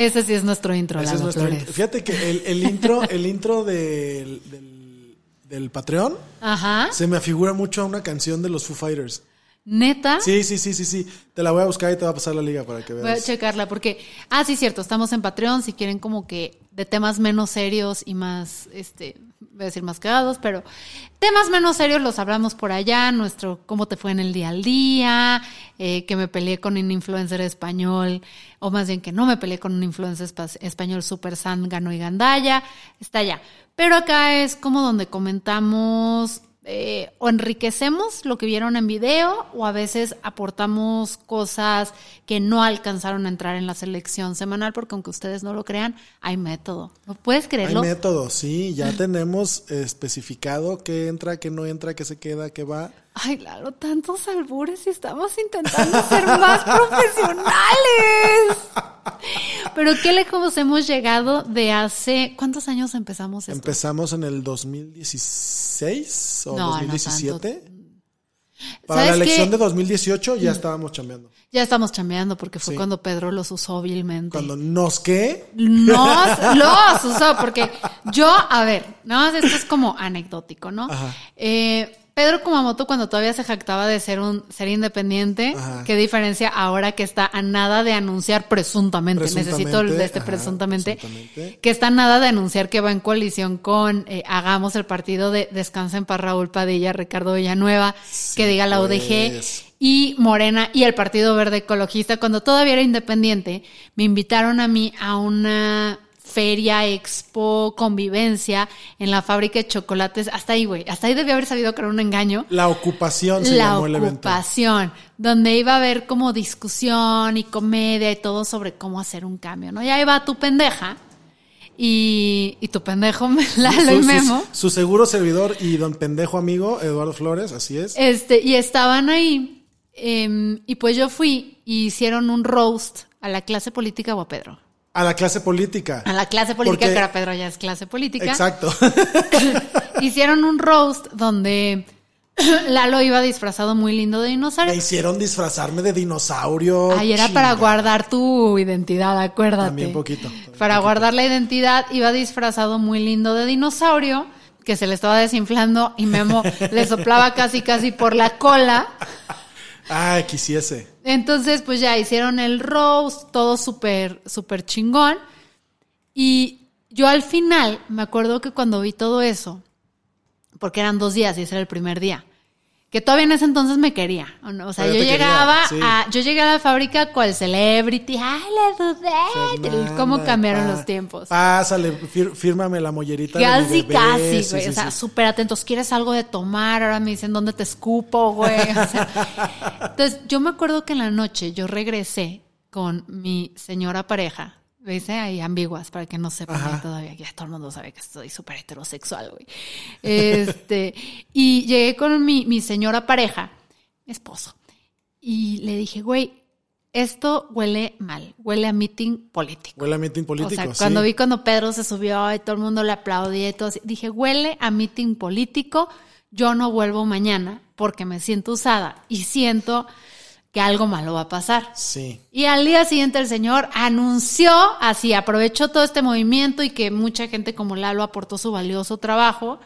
Ese sí es nuestro intro, Ese es nuestro Flores. intro. Fíjate que el, el intro, el intro del, del, del Patreon Ajá. se me afigura mucho a una canción de los Foo Fighters. Neta. Sí, sí, sí, sí, sí. Te la voy a buscar y te va a pasar la liga para que Voy a veas. checarla porque, ah, sí, cierto, estamos en Patreon, si quieren como que de temas menos serios y más, este, voy a decir más cagados, pero temas menos serios los hablamos por allá, nuestro cómo te fue en el día al día, eh, que me peleé con un influencer español, o más bien que no me peleé con un influencer espa- español super zángano y gandaya, está allá. Pero acá es como donde comentamos eh, o enriquecemos lo que vieron en video o a veces aportamos cosas que no alcanzaron a entrar en la selección semanal porque aunque ustedes no lo crean, hay método. ¿No puedes Hay creerlo? método, sí. Ya tenemos especificado qué entra, qué no entra, qué se queda, qué va. Ay, Lalo, tantos albures y estamos intentando ser más profesionales. Pero qué lejos hemos llegado de hace... ¿Cuántos años empezamos esto? Empezamos en el 2016 o No, no 2017. tanto. Para la ¿Sabes elección qué? de 2018 ya estábamos chambeando. Ya estamos chambeando porque fue Sí. cuando Pedro los usó vilmente. Cuando nos qué, Nos los usó, porque yo, a ver, nada más esto es como anecdótico, ¿no? Ajá. Eh, Pedro Kumamoto, cuando todavía se jactaba de ser un ser independiente, Ajá. ¿qué diferencia ahora que está a nada de anunciar presuntamente? Presuntamente, necesito el de este ajá, presuntamente, presuntamente. que está a nada de anunciar que va en coalición con eh, Hagamos el partido de Descansen para Raúl Padilla, Ricardo Villanueva, que diga la UDG pues. y Morena y el Partido Verde Ecologista, cuando todavía era independiente, me invitaron a mí a una feria, expo, convivencia en la fábrica de chocolates. Hasta ahí, güey. Hasta ahí debió haber sabido que era un engaño. la ocupación se La llamó el evento. ocupación, donde iba a haber como discusión y comedia y todo sobre cómo hacer un cambio, ¿no? Ya iba tu pendeja y, y tu pendejo, Lalo y Su- su- Memo. Su, seguro servidor y don pendejo amigo, Eduardo Flores, así es. Este, y estaban ahí. em, y pues yo fui y hicieron un roast a la clase política o a Pedro. A la clase política. A la clase política, Porque- que ahora Pedro ya es clase política. Exacto. Hicieron un roast donde Lalo iba disfrazado muy lindo de Me dinosaurio. hicieron disfrazarme de dinosaurio. Ay, era para guardar tu identidad, acuérdate. También poquito, Para guardar la identidad, iba disfrazado muy lindo de dinosaurio, que se le estaba desinflando y Memo le soplaba casi casi por la cola. Ay, quisiese. Entonces, pues ya hicieron el roast, todo súper, súper chingón. Y yo al final, me acuerdo que cuando vi todo eso, porque eran dos días y ese era el primer día, que todavía en ese entonces me quería. ¿o no? O sea, yo Todavía llegaba sí. a, yo llegué a la fábrica cual celebrity, ay, la dudé. ¿Cómo cambiaron pa- los tiempos? Pásale, fir- fírmame la mollerita de Casi, bebé. casi, Sí, güey. sí, o sea, súper atentos. ¿Quieres algo de tomar? Ahora me dicen, ¿dónde te escupo, güey? O sea, entonces, yo me acuerdo que en la noche yo regresé con mi señora pareja. ¿Viste? Ahí ambiguas, para que no sepan todavía. que Ya todo el mundo sabe que estoy súper heterosexual, güey. Este, y llegué con mi, mi señora pareja, mi esposo. Y le dije, güey, esto huele mal. Huele a meeting político. Huele a meeting político, O sea, sí. cuando vi cuando Pedro se subió y todo el mundo le aplaudía y todo así, dije, huele a meeting político, yo no vuelvo mañana porque me siento usada y siento que algo malo va a pasar. Sí. Y al día siguiente el señor anunció, así aprovechó todo este movimiento y que mucha gente como Lalo aportó su valioso trabajo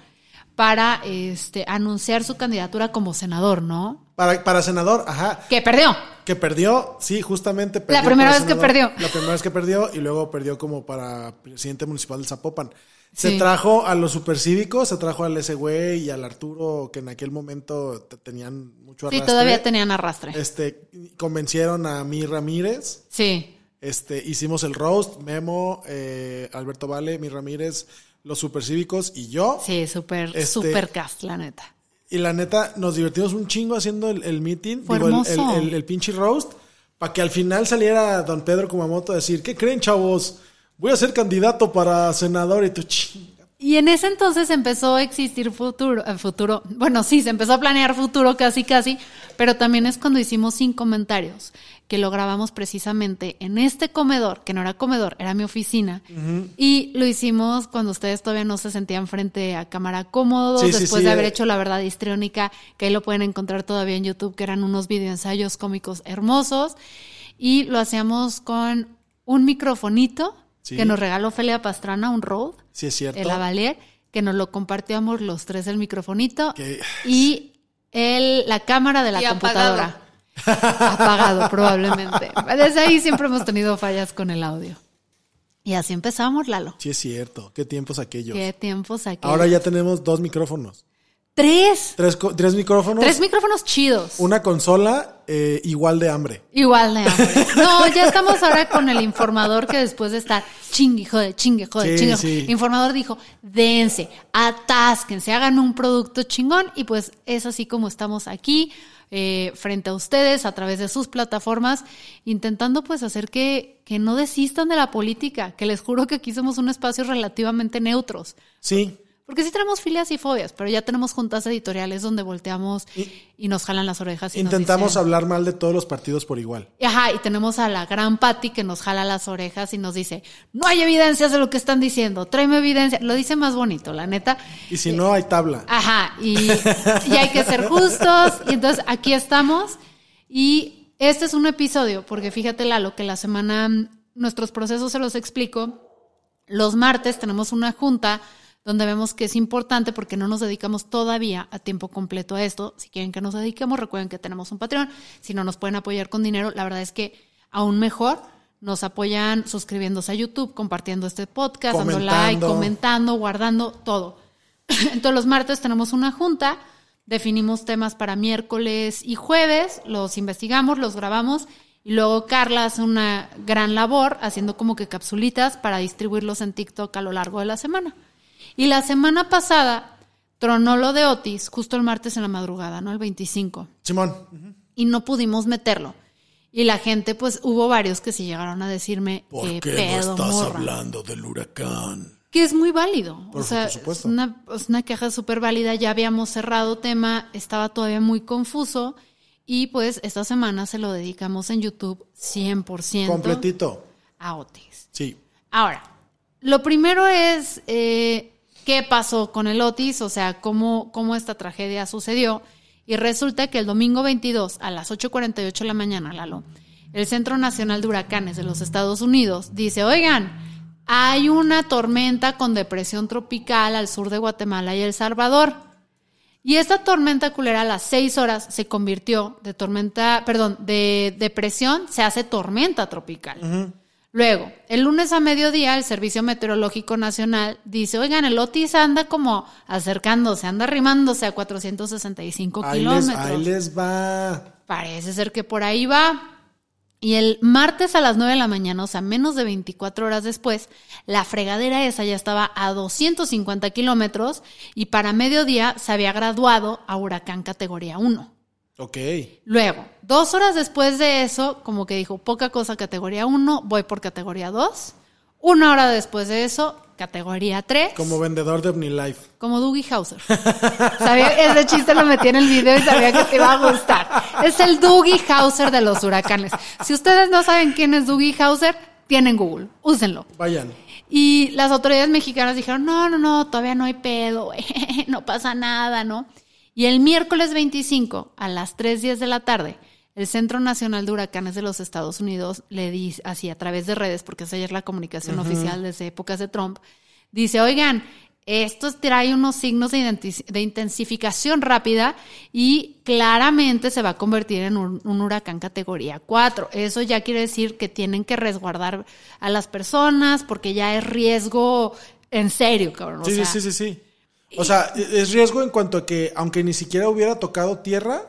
para este anunciar su candidatura como senador, ¿no? Para, para senador, ajá. Que perdió. Que perdió, sí, justamente perdió. primera vez que perdió. La primera vez que perdió y luego perdió como para presidente municipal de Zapopan. Se Sí. trajo a los supercívicos, se trajo al ese güey y al Arturo, que en aquel momento te- tenían mucho Sí, arrastre. todavía tenían arrastre. Este, convencieron a mi Ramírez. Sí. Este, hicimos el roast, Memo, eh, Alberto Vale, mi Ramírez, los supercívicos y yo. Sí, súper, Este- súper cast, la neta. Y la neta, nos divertimos un chingo haciendo el, el meeting. Digo, el, el, el- pinche roast. Para que al final saliera don Pedro Kumamoto a decir, ¿qué creen, chavos? Voy a ser candidato para senador y tú chinga. Y en ese entonces empezó a existir futuro, eh, futuro, bueno, sí, se empezó a planear futuro casi casi, pero también es cuando hicimos sin comentarios, que lo grabamos precisamente en este comedor, que no era comedor, era mi oficina, y lo hicimos cuando ustedes todavía no se sentían frente a cámara cómodos, Sí, después sí, de haber eh. hecho la verdad histriónica, que ahí lo pueden encontrar todavía en YouTube, que eran unos videoensayos cómicos hermosos, y lo hacíamos con un microfonito Sí. que nos regaló Felia Pastrana, un Rode Sí, es cierto. el Avalier, que nos lo compartíamos los tres el microfonito y el, la cámara de la Y computadora. Apagado. Probablemente. Desde ahí siempre hemos tenido fallas con el audio. Y así empezamos, Lalo. Sí, es cierto. Qué tiempos aquellos. Qué tiempos aquí. Ahora ya tenemos dos micrófonos. Tres. Tres, tres micrófonos. Tres micrófonos chidos. Una consola eh, igual de hambre. Igual de hambre. No, ya estamos ahora con el informador que después de estar chingue, jode, chingue, jode, Sí, chingue. sí. Informador dijo, dense, atásquense, hagan un producto chingón y pues es así como estamos aquí eh, frente a ustedes a través de sus plataformas intentando pues hacer que, que no desistan de la política, que les juro que aquí somos un espacio relativamente neutros. Sí. Porque sí tenemos filias y fobias, pero ya tenemos juntas editoriales donde volteamos y, nos jalan las orejas. Y Intentamos dicen- hablar mal de todos los partidos por igual. Ajá, y tenemos a la gran Patty que nos jala las orejas y nos dice, no hay evidencias de lo que están diciendo, tráeme evidencia. Lo dice más bonito, la neta. Y si no, hay tabla. Ajá, y, y hay que ser justos. Y entonces aquí estamos. Y este es un episodio, porque fíjate, Lalo, que la semana nuestros procesos se los explico. Los martes tenemos una junta donde vemos que es importante porque no nos dedicamos todavía a tiempo completo a esto. Si quieren que nos dediquemos, recuerden que tenemos un Patreon. Si no nos pueden apoyar con dinero, la verdad es que aún mejor. Nos apoyan suscribiéndose a YouTube, compartiendo este podcast, dando like, Comentando. comentando, guardando, todo. Entonces los martes tenemos una junta, definimos temas para miércoles y jueves, los investigamos, los grabamos y luego Carla hace una gran labor haciendo como que capsulitas para distribuirlos en TikTok a lo largo de la semana. Y la semana pasada tronó lo de Otis, justo el martes en la madrugada, ¿no? El 25 Simón. y no pudimos meterlo. Y la gente, pues hubo varios que sí llegaron a decirme qué pedo, morra. hablando del huracán? Que es muy válido. Por o sea, por supuesto. es una, es una queja súper válida. Ya habíamos cerrado tema, estaba todavía muy confuso. Y pues esta semana se lo dedicamos en YouTube 100% Completito. a Otis. Sí. Ahora, lo primero es eh, qué pasó con el Otis, o sea, cómo, cómo esta tragedia sucedió. Y resulta que el domingo 22 a las 8.48 de la mañana, Lalo, el Centro Nacional de Huracanes de los Estados Unidos dice, oigan, hay una tormenta con depresión tropical al sur de Guatemala y El Salvador. Y esta tormenta culera a las 6 horas se convirtió de tormenta, perdón, de depresión, se hace tormenta tropical. Luego, el lunes a mediodía, el Servicio Meteorológico Nacional dice, oigan, el Otis anda como acercándose, anda arrimándose a 465 Ahí les, kilómetros. ahí les va. Parece ser que por ahí va. Y el martes a las 9 de la mañana, o sea, menos de 24 horas después, la fregadera esa ya estaba a 250 kilómetros y para mediodía se había graduado a huracán categoría 1. Ok. Luego, dos horas después de eso, como que dijo, poca cosa categoría 1, voy por categoría 2. Una hora después de eso, categoría 3. Como vendedor de OmniLife. Como Dougie Hauser. Sabía, ese chiste lo metí en el video y sabía que te iba a gustar. Es el Dougie Hauser de los huracanes. Si ustedes no saben quién es Dougie Hauser, tienen Google. Úsenlo. Vayan. Y las autoridades mexicanas dijeron, no, no, no, todavía no hay pedo, no pasa nada, ¿no? Y el miércoles 25 a las 3.10 de la tarde, el Centro Nacional de Huracanes de los Estados Unidos le dice, así a través de redes, porque esa ya es la comunicación oficial desde épocas de Trump, dice, oigan, esto trae unos signos de, intensificación rápida y claramente se va a convertir en un, un huracán categoría 4. Eso ya quiere decir que tienen que resguardar a las personas porque ya es riesgo en serio, cabrón. o Sí, sea, sí, sí, sí, sí. O sea, e- es riesgo en cuanto a que, aunque ni siquiera hubiera tocado tierra,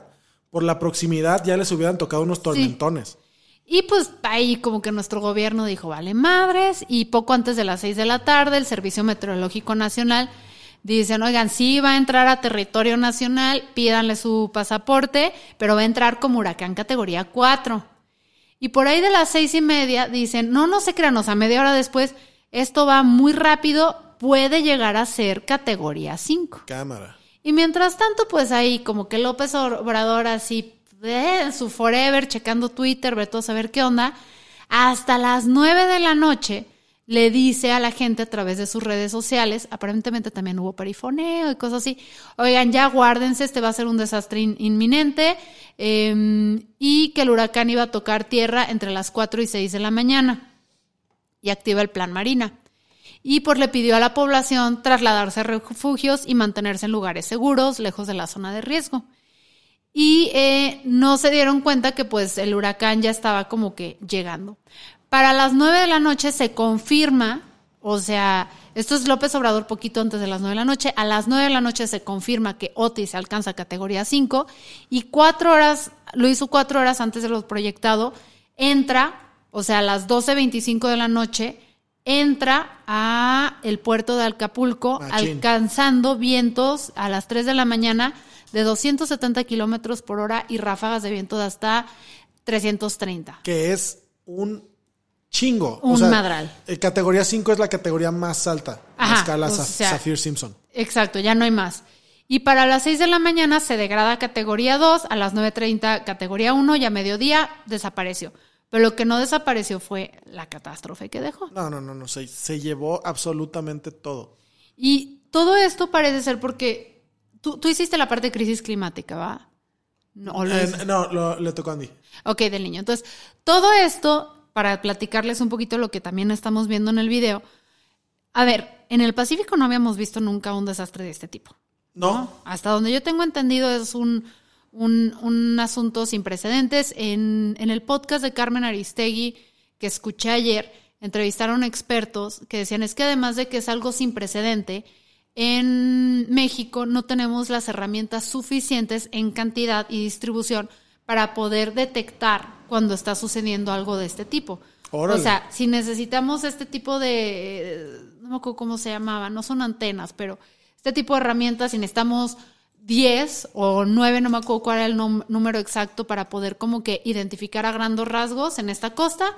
por la proximidad ya les hubieran tocado unos tormentones. Y pues ahí como que nuestro gobierno dijo, vale madres, y poco antes de las seis de la tarde el Servicio Meteorológico Nacional dicen, oigan, sí va a entrar a territorio nacional, pídanle su pasaporte, pero va a entrar como huracán categoría 4. Y por ahí de las seis y media dicen, no, no se crean, o sea, media hora después, esto va muy rápido, puede llegar a ser categoría 5. Cámara. Y mientras tanto, pues ahí como que López Obrador así, eh, en su forever, checando Twitter, ve todo a saber qué onda, hasta las nueve de la noche le dice a la gente a través de sus redes sociales, aparentemente también hubo perifoneo y cosas así, oigan, ya guárdense, este va a ser un desastre inminente, em, y que el huracán iba a tocar tierra entre las 4 y 6 de la mañana, y activa el plan Marina. Y pues le pidió a la población trasladarse a refugios y mantenerse en lugares seguros, lejos de la zona de riesgo. Y eh, no se dieron cuenta que pues el huracán ya estaba como que llegando. Para las nueve de la noche se confirma, o sea, esto es López Obrador poquito antes de las nueve de la noche, a las nueve de la noche se confirma que Otis alcanza categoría 5 y cuatro horas, lo hizo cuatro horas antes de lo proyectado, entra, o sea, a las 12.25 de la noche, entra a el puerto de Acapulco, alcanzando vientos a las 3 de la mañana de 270 kilómetros por hora y ráfagas de viento de hasta 330. Que es un chingo. Un madral. Eh, categoría 5 es la categoría más alta. Ajá, escala Saffir Simpson. Exacto, ya no hay más. Y para las 6 de la mañana se degrada a categoría 2, a las 9.30 categoría 1 y a mediodía desapareció. Pero lo que no desapareció fue la catástrofe que dejó. No, no, no, no, se, se llevó absolutamente todo. Y todo esto parece ser porque tú, tú hiciste la parte de crisis climática, ¿va? No, eh, no le tocó a Andy. Ok, del niño. Entonces, todo esto para platicarles un poquito lo que también estamos viendo en el video. A ver, en el Pacífico no habíamos visto nunca un desastre de este tipo. No. Hasta donde yo tengo entendido es un, un, asunto sin precedentes. En, en el podcast de Carmen Aristegui que escuché ayer, entrevistaron expertos que decían es que además de que es algo sin precedente, en México no tenemos las herramientas suficientes en cantidad y distribución para poder detectar cuando está sucediendo algo de este tipo. O sea, si necesitamos este tipo de, no me acuerdo cómo se llamaba, no son antenas, pero este tipo de herramientas, si necesitamos 10 o 9, no me acuerdo cuál era el número exacto para poder como que identificar a grandes rasgos en esta costa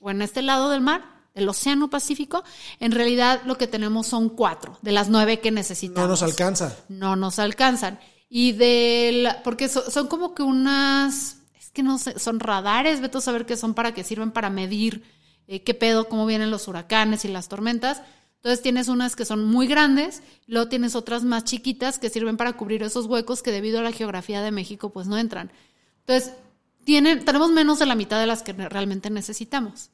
o en este lado del mar, el Océano Pacífico, en realidad lo que tenemos son cuatro de las nueve que necesitamos. No nos alcanza. No nos alcanzan. Y de porque son como que unas, es que no sé, son radares, vete a saber qué son para qué sirven para medir eh, qué pedo, cómo vienen los huracanes y las tormentas. Entonces tienes unas que son muy grandes, luego tienes otras más chiquitas que sirven para cubrir esos huecos que debido a la geografía de México pues no entran. Entonces, tienen, tenemos menos de la mitad de las que realmente necesitamos.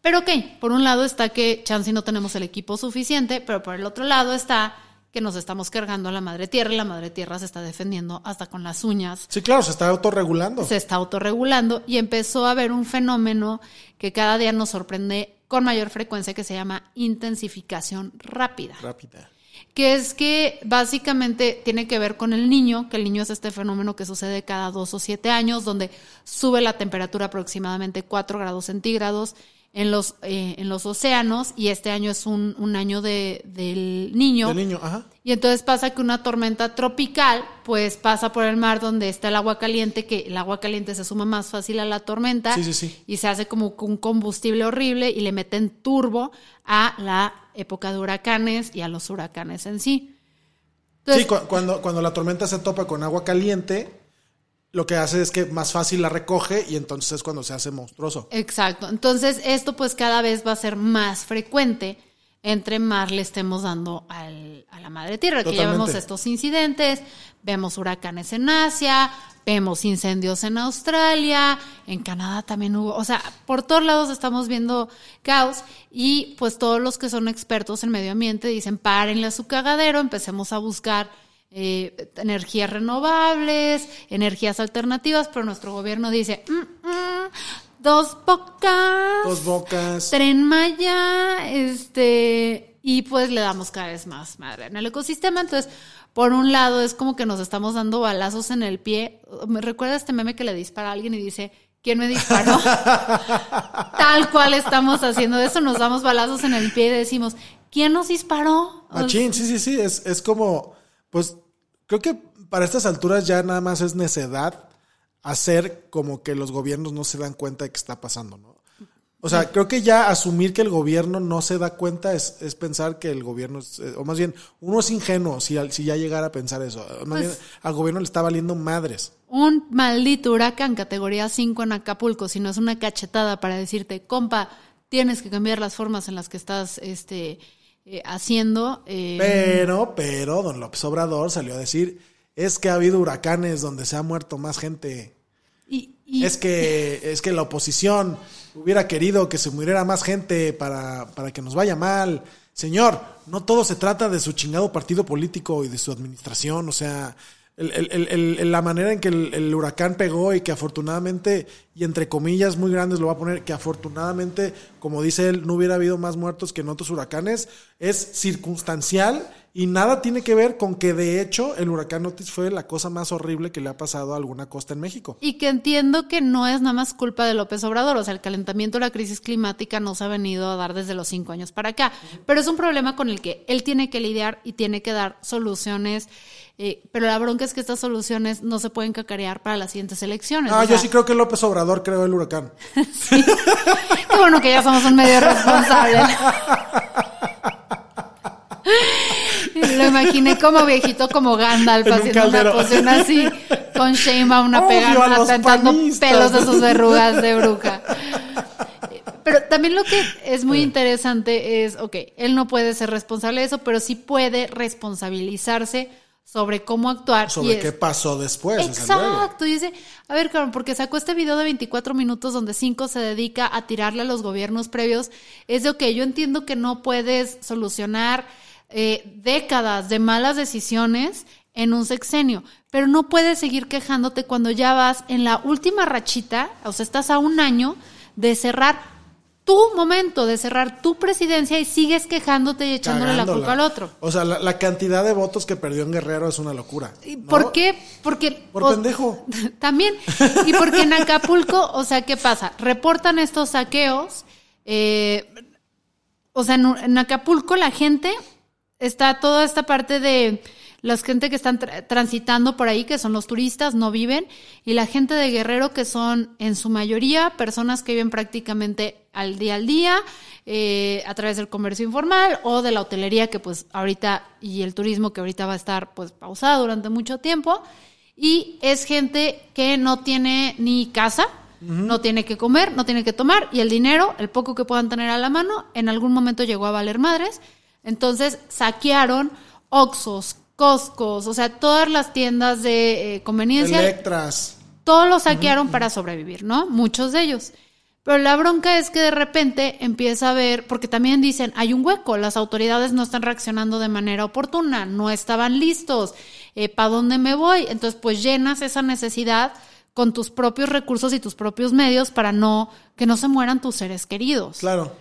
Pero ok, por un lado está que chance no tenemos el equipo suficiente, pero por el otro lado está que nos estamos cargando a la madre tierra y la madre tierra se está defendiendo hasta con las uñas. Sí, claro, se está autorregulando. Se está autorregulando y empezó a haber un fenómeno que cada día nos sorprende con mayor frecuencia que se llama intensificación rápida. Rápida. Que es que básicamente tiene que ver con el niño, que el niño es este fenómeno que sucede cada dos o siete años, donde sube la temperatura aproximadamente 4 grados centígrados en los, eh, en los océanos y este año es un, un año de, del niño. Del niño, ajá. Y entonces pasa que una tormenta tropical pues pasa por el mar donde está el agua caliente, que el agua caliente se suma más fácil a la tormenta sí, sí, sí. y se hace como un combustible horrible y le meten turbo a la época de huracanes y a los huracanes en sí. sí, cuando, cuando la tormenta se topa con agua caliente, lo que hace es que más fácil la recoge y entonces es cuando se hace monstruoso. Exacto. Entonces esto pues cada vez va a ser más frecuente entre más le estemos dando al, a la madre tierra. Que ya vemos estos incidentes, vemos huracanes en Asia, vemos incendios en Australia, en Canadá también hubo, o sea, por todos lados estamos viendo caos y pues todos los que son expertos en medio ambiente dicen párenle a su cagadero, empecemos a buscar eh, energías renovables, energías alternativas, pero nuestro gobierno dice, mm, mm, dos bocas, dos bocas, tren Maya, este, y pues le damos cada vez más madre en el ecosistema. Entonces, por un lado es como que nos estamos dando balazos en el pie. Me recuerda este meme que le dispara a alguien y dice, ¿Quién me disparó? Tal cual estamos haciendo eso, nos damos balazos en el pie y decimos, ¿quién nos disparó? Machín, sí, sí, sí, es, es como, pues, creo que para estas alturas ya nada más es necedad hacer como que los gobiernos no se dan cuenta de que está pasando, ¿no? O sea, creo que ya asumir que el gobierno no se da cuenta es, es pensar que el gobierno, es, eh, o más bien, uno es ingenuo si, si ya llegara a pensar eso. Pues al gobierno le está valiendo madres. Un maldito huracán categoría 5 en Acapulco, si no es una cachetada para decirte, compa, tienes que cambiar las formas en las que estás este, eh, haciendo. Eh, pero, pero, don López Obrador salió a decir, es que ha habido huracanes donde se ha muerto más gente. Es que, es que la oposición hubiera querido que se muriera más gente para, para que nos vaya mal. Señor, no todo se trata de su chingado partido político y de su administración. O sea, el, la manera en que el, huracán pegó y que afortunadamente, y entre comillas muy grandes lo va a poner, que afortunadamente, como dice él, no hubiera habido más muertos que en otros huracanes, es circunstancial y nada tiene que ver con que de hecho el huracán Otis fue la cosa más horrible que le ha pasado a alguna costa en México. Y que entiendo que no es nada más culpa de López Obrador, o sea, el calentamiento, la crisis climática nos ha venido a dar desde los cinco años para acá, pero es un problema con el que él tiene que lidiar y tiene que dar soluciones. Eh, pero la bronca es que estas soluciones no se pueden cacarear para las siguientes elecciones. Ah, yo sí creo que López Obrador creó el huracán. sí. Qué bueno que ya somos un medio responsable. Lo imaginé como viejito, como Gandalf, haciendo una posición así, con Shema, una pegada, atentando pelos de sus verrugas de bruja. Pero también lo que es muy interesante es, ok, él no puede ser responsable de eso, pero sí puede responsabilizarse sobre cómo actuar. Sobre qué pasó después. Exacto. Y dice, a ver, Carmen, porque sacó este video de 24 minutos donde 5 se dedica a tirarle a los gobiernos previos. Es de, ok, yo entiendo que no puedes solucionar eh, décadas de malas decisiones en un sexenio, pero no puedes seguir quejándote cuando ya vas en la última rachita, o sea, estás a un año de cerrar tu momento, de cerrar tu presidencia y sigues quejándote y echándole la culpa al otro. O sea, la, cantidad de votos que perdió en Guerrero es una locura. ¿Por qué? Porque... Por pendejo. También. Y porque en Acapulco, o sea, ¿qué pasa? Reportan estos saqueos. Eh, o sea, en Acapulco la gente está toda esta parte de la gente que están transitando por ahí, que son los turistas, no viven, y la gente de Guerrero, que son en su mayoría personas que viven prácticamente al día al día, eh, a través del comercio informal o de la hotelería, que pues ahorita, y el turismo que ahorita va a estar pues pausado durante mucho tiempo, y es gente que no tiene ni casa, no tiene que comer, no tiene que tomar, y el dinero, el poco que puedan tener a la mano, en algún momento llegó a valer madres, entonces saquearon Oxos, Costcos, o sea, todas las tiendas de eh, conveniencia. Electras. Todos los saquearon para sobrevivir, ¿no? Muchos de ellos. Pero la bronca es que de repente empieza a ver, porque también dicen, hay un hueco, las autoridades no están reaccionando de manera oportuna, no estaban listos, eh, ¿para dónde me voy? Entonces, pues llenas esa necesidad con tus propios recursos y tus propios medios para no, que no se mueran tus seres queridos. Claro.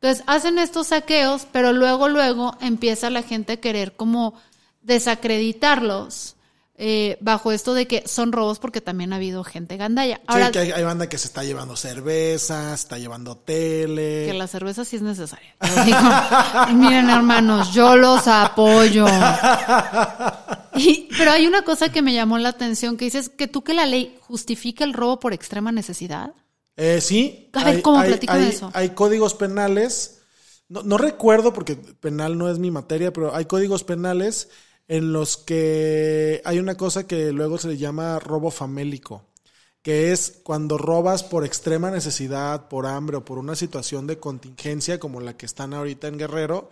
Entonces hacen estos saqueos, pero luego, luego empieza la gente a querer como desacreditarlos eh, bajo esto de que son robos porque también ha habido gente gandalla. Ahora, sí, que hay, banda que se está llevando cerveza, se está llevando tele. Que la cerveza sí es necesaria. miren hermanos, yo los apoyo. pero hay una cosa que me llamó la atención que dices que tú que la ley justifica el robo por extrema necesidad. Eh, sí. A ver, ¿cómo hay, eso? Hay códigos penales. No, recuerdo porque penal no es mi materia, pero hay códigos penales en los que hay una cosa que luego se le llama robo famélico, que es cuando robas por extrema necesidad, por hambre o por una situación de contingencia como la que están ahorita en Guerrero,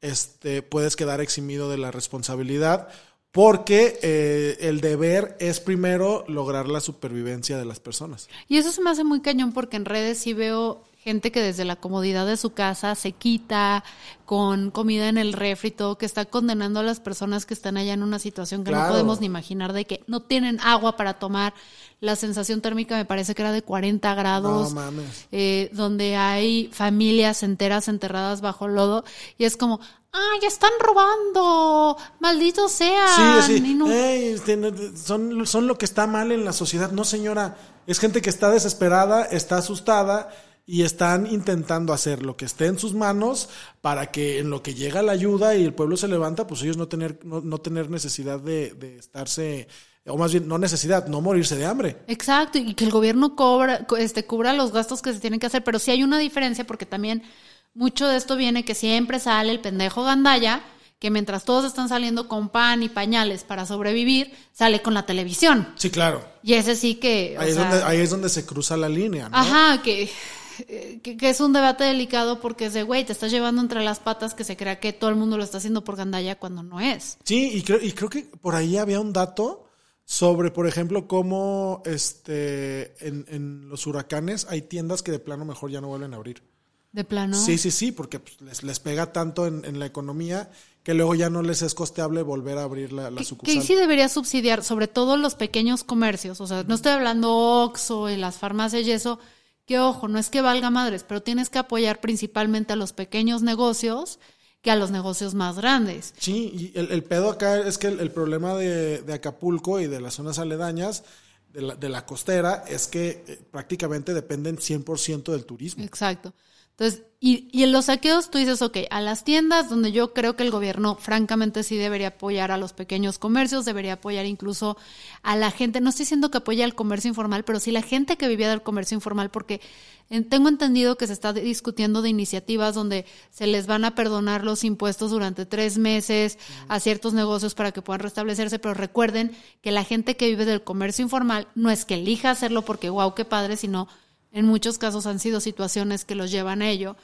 este, puedes quedar eximido de la responsabilidad porque eh, el deber es primero lograr la supervivencia de las personas. Y eso se me hace muy cañón porque en redes sí veo gente que desde la comodidad de su casa se quita con comida en el refri, todo, que está condenando a las personas que están allá en una situación que no podemos ni imaginar de que no tienen agua para tomar. La sensación térmica me parece que era de 40 grados, eh, donde hay familias enteras enterradas bajo lodo y es como, ¡ay, ya están robando! ¡Maldito sea! Sí, sí. son, son lo que está mal en la sociedad. No, señora, es gente que está desesperada, está asustada y están intentando hacer lo que esté en sus manos para que en lo que llega la ayuda y el pueblo se levanta, pues ellos no tener, no, tener necesidad de, de, estarse, o más bien no necesidad, no morirse de hambre. Exacto, y que el gobierno cobra, este, cubra los gastos que se tienen que hacer, pero sí hay una diferencia porque también mucho de esto viene que siempre sale el pendejo gandaya que mientras todos están saliendo con pan y pañales para sobrevivir, sale con la televisión. Sí, claro. Y ese sí que... Ahí, es, donde, ahí es donde se cruza la línea, ¿no? Ajá, que que, es un debate delicado porque es de, güey, te estás llevando entre las patas que se crea que todo el mundo lo está haciendo por gandalla cuando no es. Sí, y creo, y creo que por ahí había un dato sobre, por ejemplo, cómo este, en, los huracanes hay tiendas que de plano mejor ya no vuelven a abrir. ¿De plano? Sí, sí, sí, porque pues, les, pega tanto en, la economía que luego ya no les es costeable volver a abrir la, la sucursal. Que sí debería subsidiar, sobre todo los pequeños comercios. O sea, no estoy hablando Oxxo y las farmacias y eso, que ojo, no es que valga madres, pero tienes que apoyar principalmente a los pequeños negocios que a los negocios más grandes. Sí, y el, pedo acá es que el, problema de, Acapulco y de las zonas aledañas, de la, de la costera, es que eh, prácticamente dependen 100% del turismo. Exacto. Entonces, y, y, en los saqueos tú dices, ok, a las tiendas donde yo creo que el gobierno francamente sí debería apoyar a los pequeños comercios, debería apoyar incluso a la gente, no estoy diciendo que apoye al comercio informal, pero sí la gente que vivía del comercio informal, porque tengo entendido que se está discutiendo de iniciativas donde se les van a perdonar los impuestos durante tres meses a ciertos negocios para que puedan restablecerse, pero recuerden que la gente que vive del comercio informal no es que elija hacerlo porque wow, qué padre, sino en muchos casos han sido situaciones que los llevan a ello,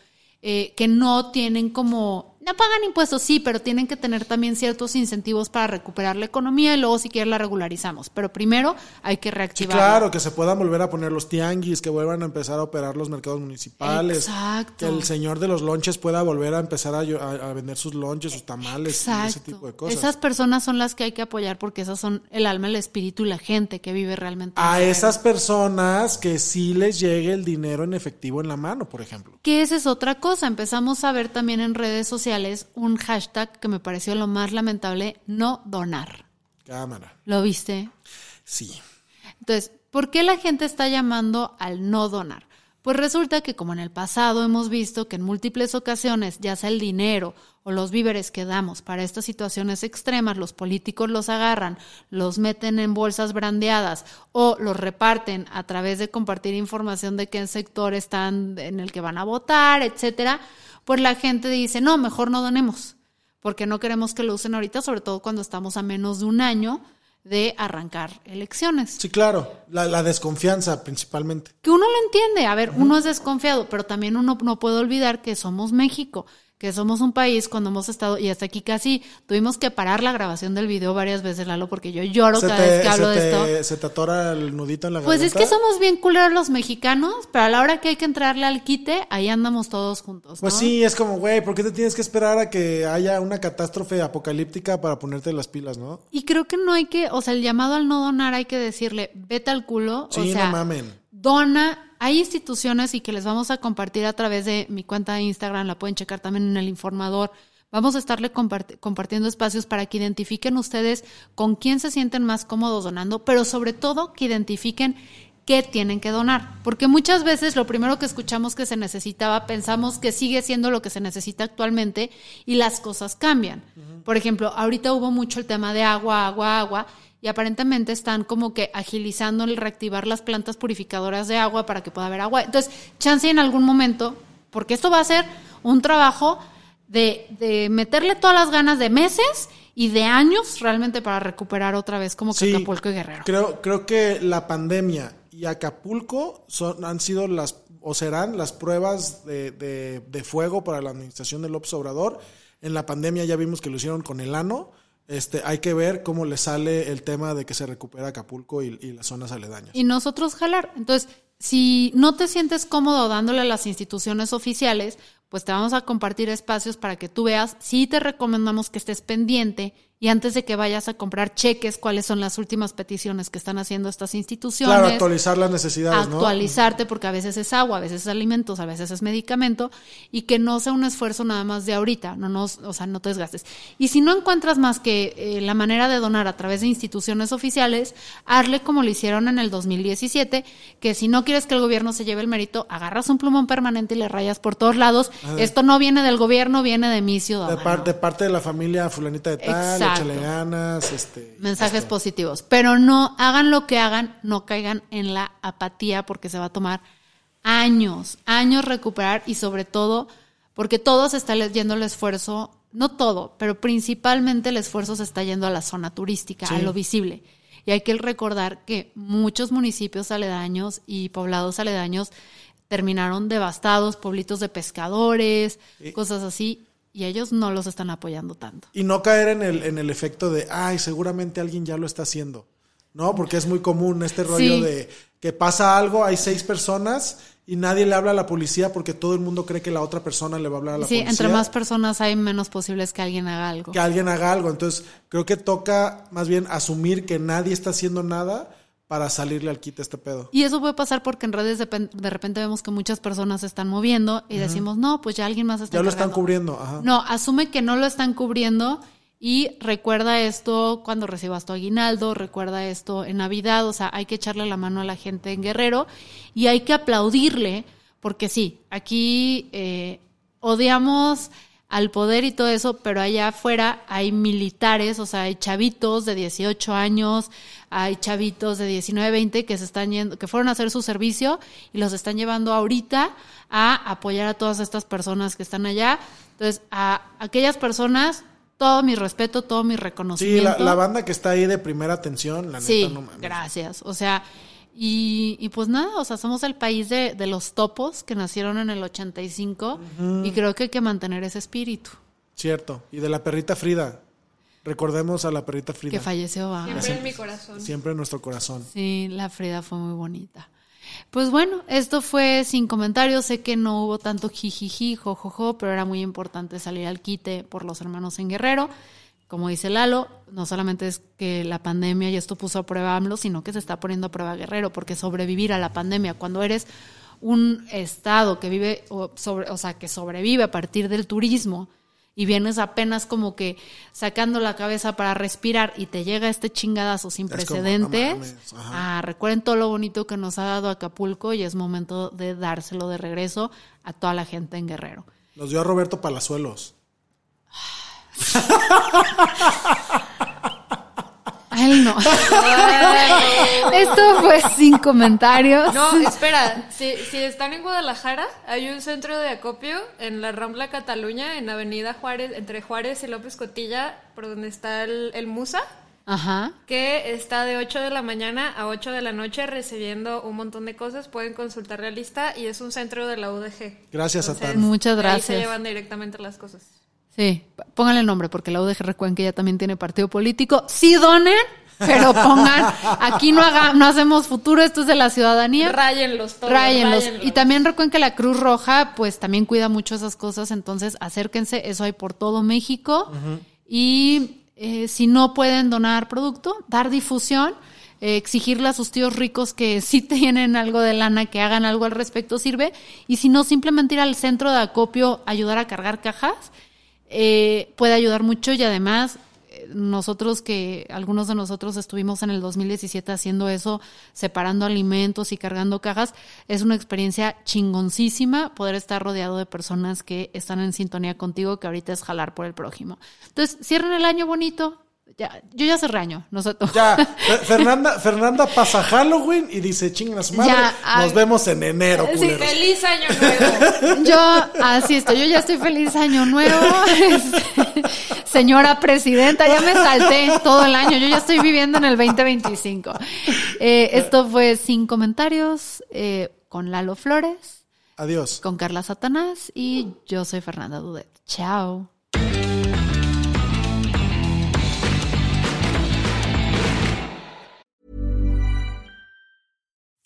eh, que no tienen como no pagan impuestos, sí, pero tienen que tener también ciertos incentivos para recuperar la economía y luego si quieren la regularizamos. Pero primero hay que reactivar. claro, que se puedan volver a poner los tianguis, que vuelvan a empezar a operar los mercados municipales. Exacto. Que el señor de los lonches pueda volver a empezar a, vender sus lonches, sus tamales y ese tipo de cosas. Esas personas son las que hay que apoyar porque esas son el alma, el espíritu y la gente que vive realmente. A esas personas que sí les llegue el dinero en efectivo en la mano, por ejemplo. Que esa es otra cosa. Empezamos a ver también en redes sociales un hashtag que me pareció lo más lamentable, no donar. Cámara. ¿Lo viste? Sí. Entonces, ¿por qué la gente está llamando al no donar? Pues resulta que como en el pasado hemos visto que en múltiples ocasiones, ya sea el dinero o los víveres que damos para estas situaciones extremas, los políticos los agarran, los meten en bolsas brandeadas o los reparten a través de compartir información de qué sector están en el que van a votar, etcétera, pues la gente dice, no, mejor no donemos, porque no queremos que lo usen ahorita, sobre todo cuando estamos a menos de un año de arrancar elecciones. Sí, claro, la, desconfianza principalmente. Que uno lo entiende, a ver, uno es desconfiado, pero también uno no puede olvidar que somos México que somos un país cuando hemos estado, y hasta aquí casi tuvimos que parar la grabación del video varias veces, Lalo, porque yo lloro cada vez que hablo de esto. ¿Se te atora el nudito en la Pues es que somos bien culeros los mexicanos, pero a la hora que hay que entrarle al quite, ahí andamos todos juntos. Pues sí, es como, güey, ¿por qué te tienes que esperar a que haya una catástrofe apocalíptica para ponerte las pilas, no? Y creo que no hay que, o sea, el llamado al no donar hay que decirle, vete al culo. Sí, o sea, no mamen. Dona hay instituciones y que les vamos a compartir a través de mi cuenta de Instagram, la pueden checar también en el informador. Vamos a estarle compartiendo espacios para que identifiquen ustedes con quién se sienten más cómodos donando, pero sobre todo que identifiquen qué tienen que donar. Porque muchas veces lo primero que escuchamos que se necesitaba, pensamos que sigue siendo lo que se necesita actualmente y las cosas cambian. Por ejemplo, ahorita hubo mucho el tema de agua, agua, agua y aparentemente están como que agilizando el reactivar las plantas purificadoras de agua para que pueda haber agua. Entonces, chance en algún momento, porque esto va a ser un trabajo de, de meterle todas las ganas de meses y de años realmente para recuperar otra vez como que Acapulco y Guerrero. Creo, creo que la pandemia y Acapulco son, han sido las o serán las pruebas de, de, de fuego para la administración del López Obrador. En la pandemia ya vimos que lo hicieron con el ano este, hay que ver cómo le sale el tema de que se recupera Acapulco y, las zonas aledañas. Y nosotros jalar. Entonces, si no te sientes cómodo dándole a las instituciones oficiales, pues te vamos a compartir espacios para que tú veas. Sí te recomendamos que estés pendiente y antes de que vayas a comprar cheques cuáles son las últimas peticiones que están haciendo estas instituciones. Claro, actualizar las necesidades, Actualizarte porque a veces es agua, a veces es alimentos, a veces es medicamento y que no sea un esfuerzo nada más de ahorita, no nos, o sea, no te desgastes. Y si no encuentras más que eh, la manera de donar a través de instituciones oficiales, hazle como lo hicieron en el 2017, que si no quieres que el gobierno se lleve el mérito, agarras un plumón permanente y le rayas por todos lados. Esto no viene del gobierno, viene de mi ciudadano. De, parte, de parte de la familia fulanita de tal ganas, este, mensajes positivos. Pero no hagan lo que hagan, no caigan en la apatía porque se va a tomar años, años recuperar y sobre todo porque todo se está yendo el esfuerzo, no todo, pero principalmente el esfuerzo se está yendo a la zona turística, a lo visible. Y hay que recordar que muchos municipios aledaños y poblados aledaños terminaron devastados, pueblitos de pescadores, cosas así, y ellos no los están apoyando tanto. Y no caer en el, en el efecto de, ay, seguramente alguien ya lo está haciendo. ¿No? Porque es muy común este rollo de que pasa algo, hay seis personas y nadie le habla a la policía porque todo el mundo cree que la otra persona le va a hablar a la policía. Sí, entre más personas hay, menos posibles que alguien haga algo. Que alguien haga algo. Entonces, creo que toca más bien asumir que nadie está haciendo nada para salirle al quite este pedo. Y eso puede pasar porque en redes de, de repente vemos que muchas personas se están moviendo y decimos, no, pues ya alguien más está Ya lo están cubriendo. Ajá. No, asume que no lo están cubriendo y recuerda esto cuando recibas tu aguinaldo, recuerda esto en Navidad, o sea, hay que echarle la mano a la gente en Guerrero y hay que aplaudirle porque sí, aquí eh, odiamos al poder y todo eso, pero allá afuera hay militares, o sea, hay chavitos de 18 años, hay chavitos de 19, 20 que se están yendo, que fueron a hacer su servicio y los están llevando ahorita a apoyar a todas estas personas que están allá. Entonces, a aquellas personas, todo mi respeto, todo mi reconocimiento. Sí, la, banda que está ahí de primera atención, la neta, no mames. Gracias. O sea, y, pues nada, o sea, somos el país de, los topos que nacieron en el 85 y creo que hay que mantener ese espíritu. Cierto. Y de la perrita Frida. Recordemos a la perrita Frida. Que falleció. Siempre en mi corazón. Siempre en nuestro corazón. Sí, la Frida fue muy bonita. Pues bueno, esto fue sin comentarios. Sé que no hubo tanto jijiji, jojojo, pero era muy importante salir al quite por los hermanos en Guerrero como dice Lalo, no solamente es que la pandemia y esto puso a prueba AMLO, sino que se está poniendo a prueba Guerrero, porque sobrevivir a la pandemia, cuando eres un estado que vive, o, sobre, o sea, que sobrevive a partir del turismo, y vienes apenas como que sacando la cabeza para respirar y te llega este chingadazo sin precedentes. ah, recuerden todo lo bonito que nos ha dado Acapulco y es momento de dárselo de regreso a toda la gente en Guerrero. Nos dio a Roberto Palazuelos. Él no. Esto fue sin comentarios. No, espera. Si, si, están en Guadalajara, hay un centro de acopio en la Rambla Cataluña, en Avenida Juárez, entre Juárez y López Cotilla, por donde está el, Musa. Ajá. Que está de 8 de la mañana a 8 de la noche recibiendo un montón de cosas. Pueden consultar la lista y es un centro de la UDG. Gracias, a Muchas gracias. Ahí se llevan directamente las cosas. Sí, pónganle el nombre porque la UDG recuerden que ya también tiene partido político. Sí donen, pero pongan, aquí no haga, no hacemos futuro, esto es de la ciudadanía. Ráyenlos todos. Ráyenlos. Y también recuerden que la Cruz Roja, pues también cuida mucho esas cosas, entonces acérquense, eso hay por todo México. Y eh, si no pueden donar producto, dar difusión. Eh, exigirle a sus tíos ricos que sí tienen algo de lana, que hagan algo al respecto, sirve. Y si no, simplemente ir al centro de acopio, ayudar a cargar cajas eh, puede ayudar mucho y además eh, nosotros que algunos de nosotros estuvimos en el 2017 haciendo eso, separando alimentos y cargando cajas, es una experiencia chingoncísima poder estar rodeado de personas que están en sintonía contigo, que ahorita es jalar por el prójimo. Entonces, cierren el año bonito, ya, yo ya cerré año, nosotros. Ya, Fernanda, Fernanda pasa Halloween y dice, chingas madre, nos vemos en enero, sí, feliz año nuevo. Yo, así estoy, yo ya estoy feliz año nuevo. Señora presidenta, ya me salté todo el año, yo ya estoy viviendo en el 2025. Eh, esto fue Sin Comentarios eh, con Lalo Flores. Adiós. Con Carla Satanás y yo soy Fernanda Dudet. Chao.